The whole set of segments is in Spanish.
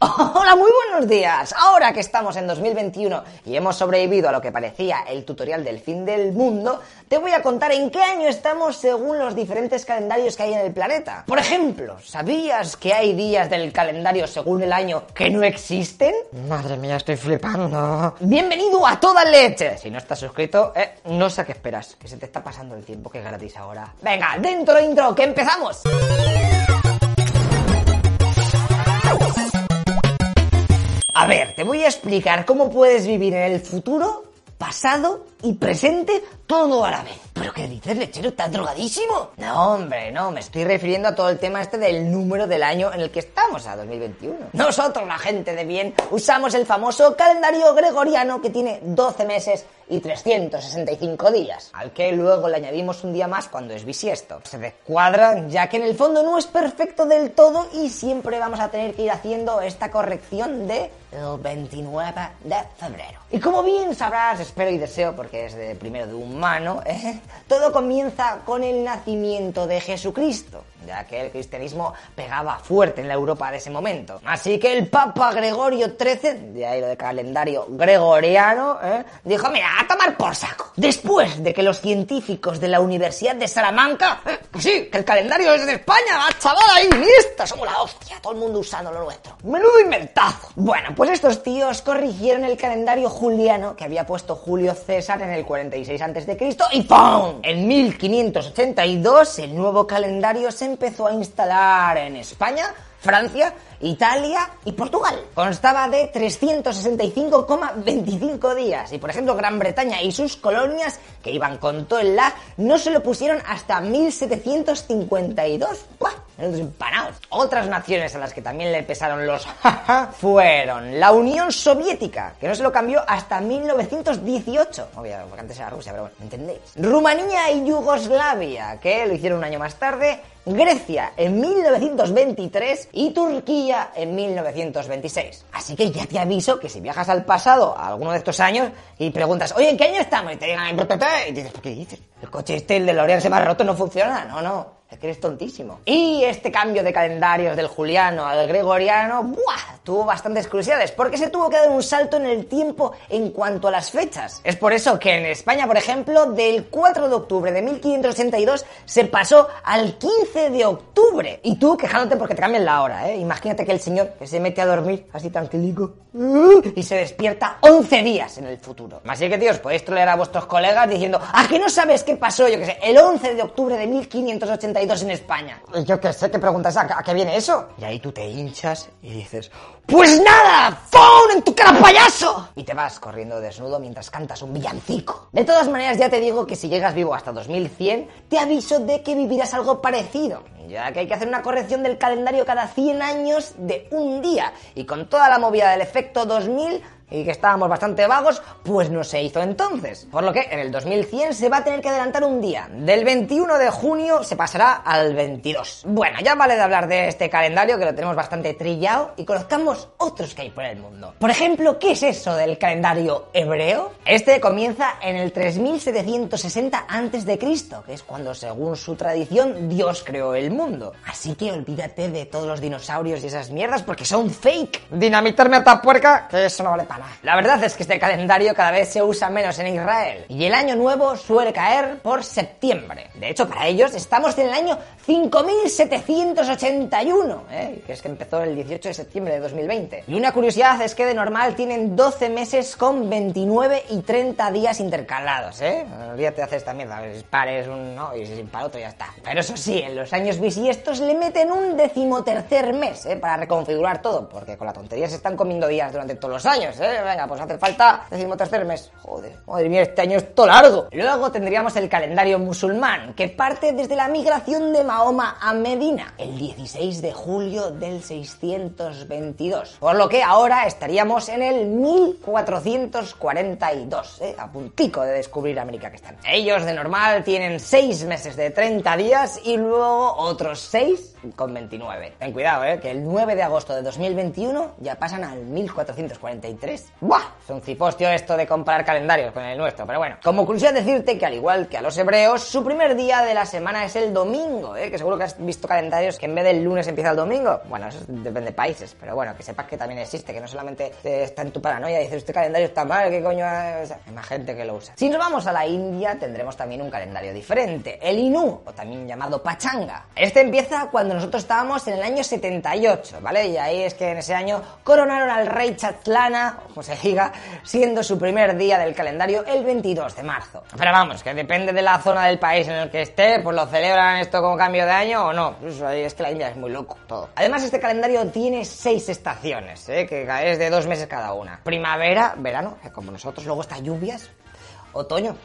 Hola, muy buenos días. Ahora que estamos en 2021 y hemos sobrevivido a lo que parecía el tutorial del fin del mundo, te voy a contar en qué año estamos según los diferentes calendarios que hay en el planeta. Por ejemplo, ¿sabías que hay días del calendario según el año que no existen? Madre mía, estoy flipando. Bienvenido a toda leche. Si no estás suscrito, eh, no sé qué esperas, que se te está pasando el tiempo, que es gratis ahora. Venga, dentro intro, que empezamos. A ver, te voy a explicar cómo puedes vivir en el futuro, pasado y presente todo a la vez. ¿Pero qué dices, lechero? ¿Estás drogadísimo? No, hombre, no, me estoy refiriendo a todo el tema este del número del año en el que estamos, a 2021. Nosotros, la gente de bien, usamos el famoso calendario gregoriano que tiene 12 meses y 365 días, al que luego le añadimos un día más cuando es bisiesto. Se descuadra, ya que en el fondo no es perfecto del todo y siempre vamos a tener que ir haciendo esta corrección de el 29 de febrero. Y como bien sabrás, espero y deseo, porque es de primero de humano, ¿eh? todo comienza con el nacimiento de Jesucristo, ya que el cristianismo pegaba fuerte en la Europa de ese momento. Así que el Papa Gregorio XIII, de ahí lo de calendario gregoriano, ¿eh? dijo, mira, a tomar por saco. Después de que los científicos de la Universidad de Salamanca, ¿eh? que sí, que el calendario es de España, va, chaval, ahí, lista, somos la hostia, todo el mundo usando lo nuestro. Menudo inventazo. Bueno, pues estos tíos corrigieron el calendario juliano que había puesto Julio César en el 46 a.C. y ¡pum! En 1582 el nuevo calendario se empezó a instalar en España, Francia, Italia y Portugal. Constaba de 365,25 días. Y por ejemplo, Gran Bretaña y sus colonias, que iban con todo el lag, no se lo pusieron hasta 1752. ¡Buah! Empanados. Otras naciones a las que también le pesaron los fueron la Unión Soviética, que no se lo cambió hasta 1918. Obvio, porque antes era Rusia, pero bueno, ¿me entendéis? Rumanía y Yugoslavia, que lo hicieron un año más tarde. Grecia en 1923 y Turquía en 1926. Así que ya te aviso que si viajas al pasado, a alguno de estos años, y preguntas, oye, ¿en qué año estamos? Y te digan, y dices, ¿qué dices? El coche este, el de L'Oreal se me ha roto, no funciona. No, no. Es que eres tontísimo. Y este cambio de calendarios del juliano al gregoriano, ¡buah! Tuvo bastantes cruciales, porque se tuvo que dar un salto en el tiempo en cuanto a las fechas. Es por eso que en España, por ejemplo, del 4 de octubre de 1582 se pasó al 15 de octubre. Y tú quejándote porque te cambian la hora, ¿eh? Imagínate que el señor que se mete a dormir así tranquilico y se despierta 11 días en el futuro. Así que, tíos, podéis trolear a vuestros colegas diciendo, ¿a qué no sabes qué pasó, yo qué sé, el 11 de octubre de 1582? En España. Y yo qué sé, ¿qué preguntas? ¿A, qué viene eso? Y ahí tú te hinchas y dices, ¡Pues nada! ¡Phone en tu cara, payaso! Y te vas corriendo desnudo mientras cantas un villancico. De todas maneras, ya te digo que si llegas vivo hasta 2100, te aviso de que vivirás algo parecido. Ya que hay que hacer una corrección del calendario cada 100 años de un día. Y con toda la movida del efecto 2000, y que estábamos bastante vagos, pues no se hizo entonces. Por lo que en el 2100 se va a tener que adelantar un día. Del 21 de junio se pasará al 22. Bueno, ya vale de hablar de este calendario que lo tenemos bastante trillado y conozcamos otros que hay por el mundo. Por ejemplo, ¿qué es eso del calendario hebreo? Este comienza en el 3760 a.C., que es cuando según su tradición Dios creó el mundo. Así que olvídate de todos los dinosaurios y esas mierdas porque son fake. Dinamitarme a puerca, que eso no vale para la verdad es que este calendario cada vez se usa menos en Israel y el año nuevo suele caer por septiembre. De hecho, para ellos estamos en el año 5781, ¿eh? que es que empezó el 18 de septiembre de 2020. Y una curiosidad es que de normal tienen 12 meses con 29 y 30 días intercalados, ¿eh? día te haces también mierda, si pares un no y si para otro ya está. Pero eso sí, en los años bisiestos le meten un decimotercer mes, ¿eh? Para reconfigurar todo, porque con la tontería se están comiendo días durante todos los años, ¿eh? ¿Eh? Venga, pues hace falta decimotercer mes. Joder, madre mía, este año es todo largo. Luego tendríamos el calendario musulmán, que parte desde la migración de Mahoma a Medina, el 16 de julio del 622. Por lo que ahora estaríamos en el 1442, ¿eh? a puntico de descubrir América que están. Ellos de normal tienen 6 meses de 30 días y luego otros 6 con 29. Ten cuidado, ¿eh? que el 9 de agosto de 2021 ya pasan al 1443. ¡Buah! Es un cipostio esto de comparar calendarios con el nuestro, pero bueno. Como curiosidad decirte que al igual que a los hebreos, su primer día de la semana es el domingo, ¿eh? que seguro que has visto calendarios que en vez del lunes empieza el domingo. Bueno, eso depende de países, pero bueno, que sepas que también existe, que no solamente está en tu paranoia y dices, este calendario está mal, ¿qué coño? O sea, hay más gente que lo usa. Si nos vamos a la India, tendremos también un calendario diferente, el Inu, o también llamado Pachanga. Este empieza cuando nosotros estábamos en el año 78, ¿vale? Y ahí es que en ese año coronaron al rey Chatlana, como se diga, siendo su primer día del calendario el 22 de marzo. Pero vamos, que depende de la zona del país en el que esté, pues lo celebran esto como cambio de año o no. Pues es que la India es muy loco todo. Además, este calendario tiene seis estaciones, ¿eh? que es de dos meses cada una. Primavera, verano, como nosotros, luego está lluvias, otoño,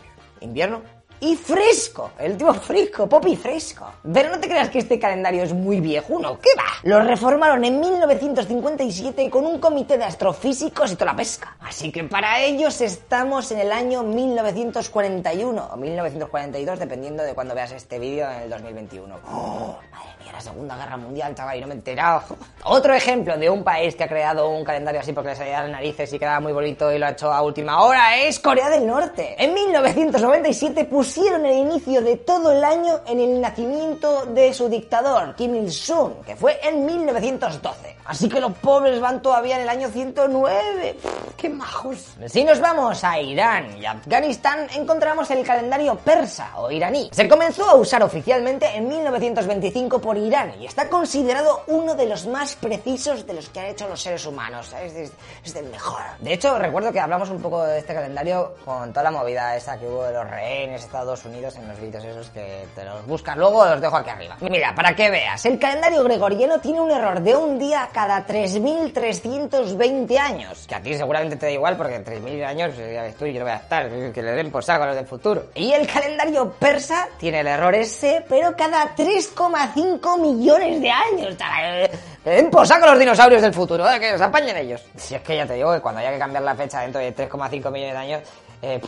invierno, y fresco, el tipo fresco, popi fresco. Pero no te creas que este calendario es muy viejo, ¿no? ¿Qué va? Lo reformaron en 1957 con un comité de astrofísicos y toda la pesca. Así que para ellos estamos en el año 1941 o 1942, dependiendo de cuando veas este vídeo en el 2021. ¡Oh, madre mía, la Segunda Guerra Mundial, chaval, y no me he enterado. Otro ejemplo de un país que ha creado un calendario así porque le salía las narices y quedaba muy bonito y lo ha hecho a última hora es Corea del Norte. En 1997 pusieron el inicio de todo el año en el nacimiento de su dictador, Kim Il-sung, que fue en 1912. Así que los pobres van todavía en el año 109. ¡Qué majos! Si nos vamos a Irán y Afganistán, encontramos el calendario persa o iraní. Se comenzó a usar oficialmente en 1925 por Irán y está considerado uno de los más precisos de los que han hecho los seres humanos. Es, del mejor. De hecho, recuerdo que hablamos un poco de este calendario con toda la movida esa que hubo de los rehenes de Estados Unidos en los vídeos esos que te los buscas luego, los dejo aquí arriba. Mira, para que veas, el calendario gregoriano tiene un error de un día cada 3.320 años. Que a ti seguramente te da igual porque en 3.000 años eh, ya ves tú, yo no voy a estar, eh, que le den por saco a los del futuro. Y el calendario persa tiene el error ese, pero cada 3,5 millones de años. Eh, que den por saco los dinosaurios del futuro, que se apañen ellos. Si es que ya te digo que cuando haya que cambiar la fecha dentro de 3,5 millones de años, eh,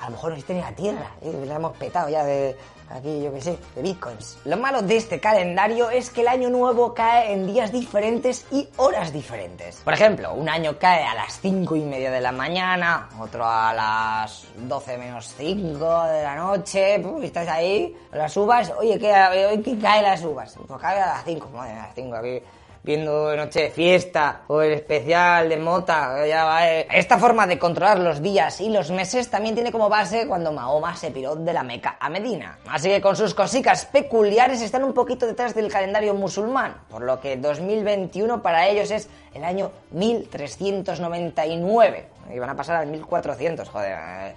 a lo mejor no existe ni la Tierra, ¿eh? la hemos petado ya de aquí, yo qué sé, de bitcoins. Lo malo de este calendario es que el año nuevo cae en días diferentes y horas diferentes. Por ejemplo, un año cae a las 5 y media de la mañana, otro a las 12 menos 5 de la noche, y estás ahí, las uvas, oye, ¿qué, hoy qué cae las uvas? Pues cae a las 5, madre, a las 5 aquí viendo Noche de Fiesta o el especial de Mota. Ya va, eh. Esta forma de controlar los días y los meses también tiene como base cuando Mahoma se piró de la Meca a Medina. Así que con sus cositas peculiares están un poquito detrás del calendario musulmán, por lo que 2021 para ellos es el año 1399. Y van a pasar al 1400, joder. eh.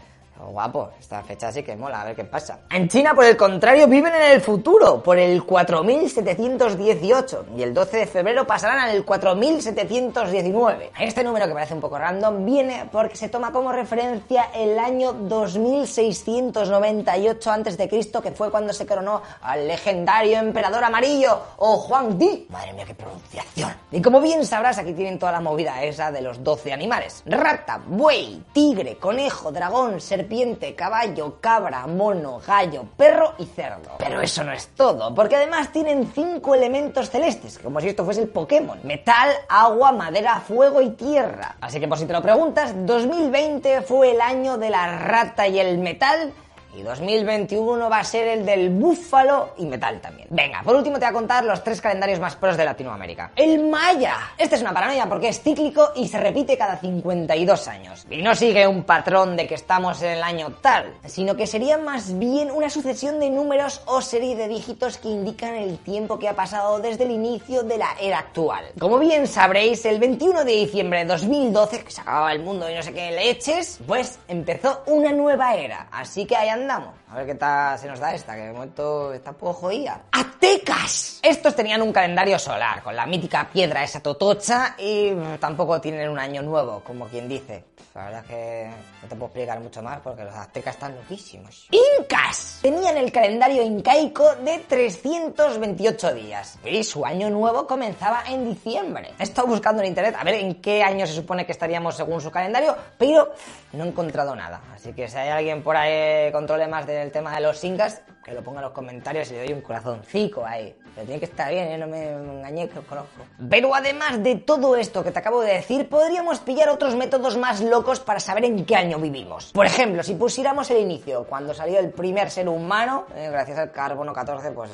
Guapo, esta fecha sí que mola, a ver qué pasa. En China, por el contrario, viven en el futuro, por el 4718, y el 12 de febrero pasarán al 4719. Este número, que parece un poco random, viene porque se toma como referencia el año 2698 a.C., que fue cuando se coronó al legendario emperador amarillo, o Juan Di. Madre mía, qué pronunciación. Y como bien sabrás, aquí tienen toda la movida esa de los 12 animales. Rata, buey, tigre, conejo, dragón, serpiente, serpiente, caballo, cabra, mono, gallo, perro y cerdo. Pero eso no es todo, porque además tienen cinco elementos celestes, como si esto fuese el Pokémon. Metal, agua, madera, fuego y tierra. Así que por si te lo preguntas, 2020 fue el año de la rata y el metal. Y 2021 va a ser el del búfalo y metal también. Venga, por último te voy a contar los tres calendarios más pros de Latinoamérica. El Maya. Este es una paranoia porque es cíclico y se repite cada 52 años. Y no sigue un patrón de que estamos en el año tal, sino que sería más bien una sucesión de números o serie de dígitos que indican el tiempo que ha pasado desde el inicio de la era actual. Como bien sabréis, el 21 de diciembre de 2012, que se acababa el mundo y no sé qué leches, pues empezó una nueva era. Así que ahí andamos. A ver qué tal se nos da esta, que de momento está un poco jodida. ¡Aztecas! Estos tenían un calendario solar, con la mítica piedra esa totocha, y tampoco tienen un año nuevo, como quien dice. La verdad es que no te puedo explicar mucho más porque los aztecas están loquísimos. ¡Incas! Tenían el calendario incaico de 328 días. Y su año nuevo comenzaba en diciembre. He estado buscando en internet a ver en qué año se supone que estaríamos según su calendario, pero no he encontrado nada. Así que si hay alguien por ahí con problemas del tema de los incas, que lo ponga en los comentarios y le doy un corazoncico ahí. Pero tiene que estar bien, ¿eh? no me engañé que os conozco. Pero además de todo esto que te acabo de decir, podríamos pillar otros métodos más locos para saber en qué año vivimos. Por ejemplo, si pusiéramos el inicio, cuando salió el primer ser humano, eh, gracias al carbono 14, pues,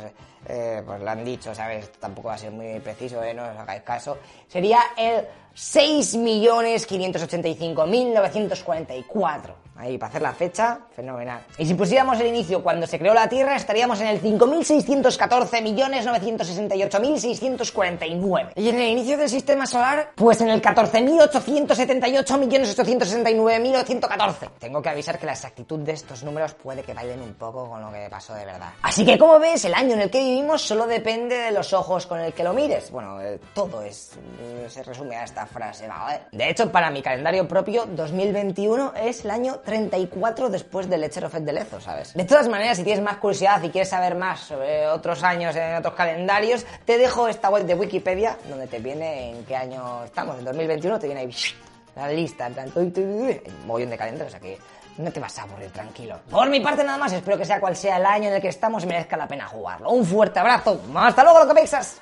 eh, pues lo han dicho, ¿sabes? Tampoco va a ser muy preciso, ¿eh? no os hagáis caso. Sería el 6.585.944. Ahí, para hacer la fecha, fenomenal. Y si pusiéramos el inicio cuando se creó la Tierra, estaríamos en el 5.614.968.649. Y en el inicio del sistema solar, pues en el 14.878.869.914. Tengo que avisar que la exactitud de estos números puede que vayan un poco con lo que pasó de verdad. Así que, como ves, el año en el que vivimos solo depende de los ojos con el que lo mires. Bueno, eh, todo es, eh, se resume a esta frase. De hecho, para mi calendario propio, 2021 es el año 34 después del Ledger of de Lezo, ¿sabes? De todas maneras, si tienes más curiosidad y quieres saber más sobre otros años en otros calendarios, te dejo esta web de Wikipedia donde te viene en qué año estamos. En 2021 te viene ahí la lista, en plan, un mogollón de calendarios, que no te vas a aburrir, tranquilo. Por mi parte nada más, espero que sea cual sea el año en el que estamos merezca la pena jugarlo. Un fuerte abrazo, hasta luego, lo que pensas.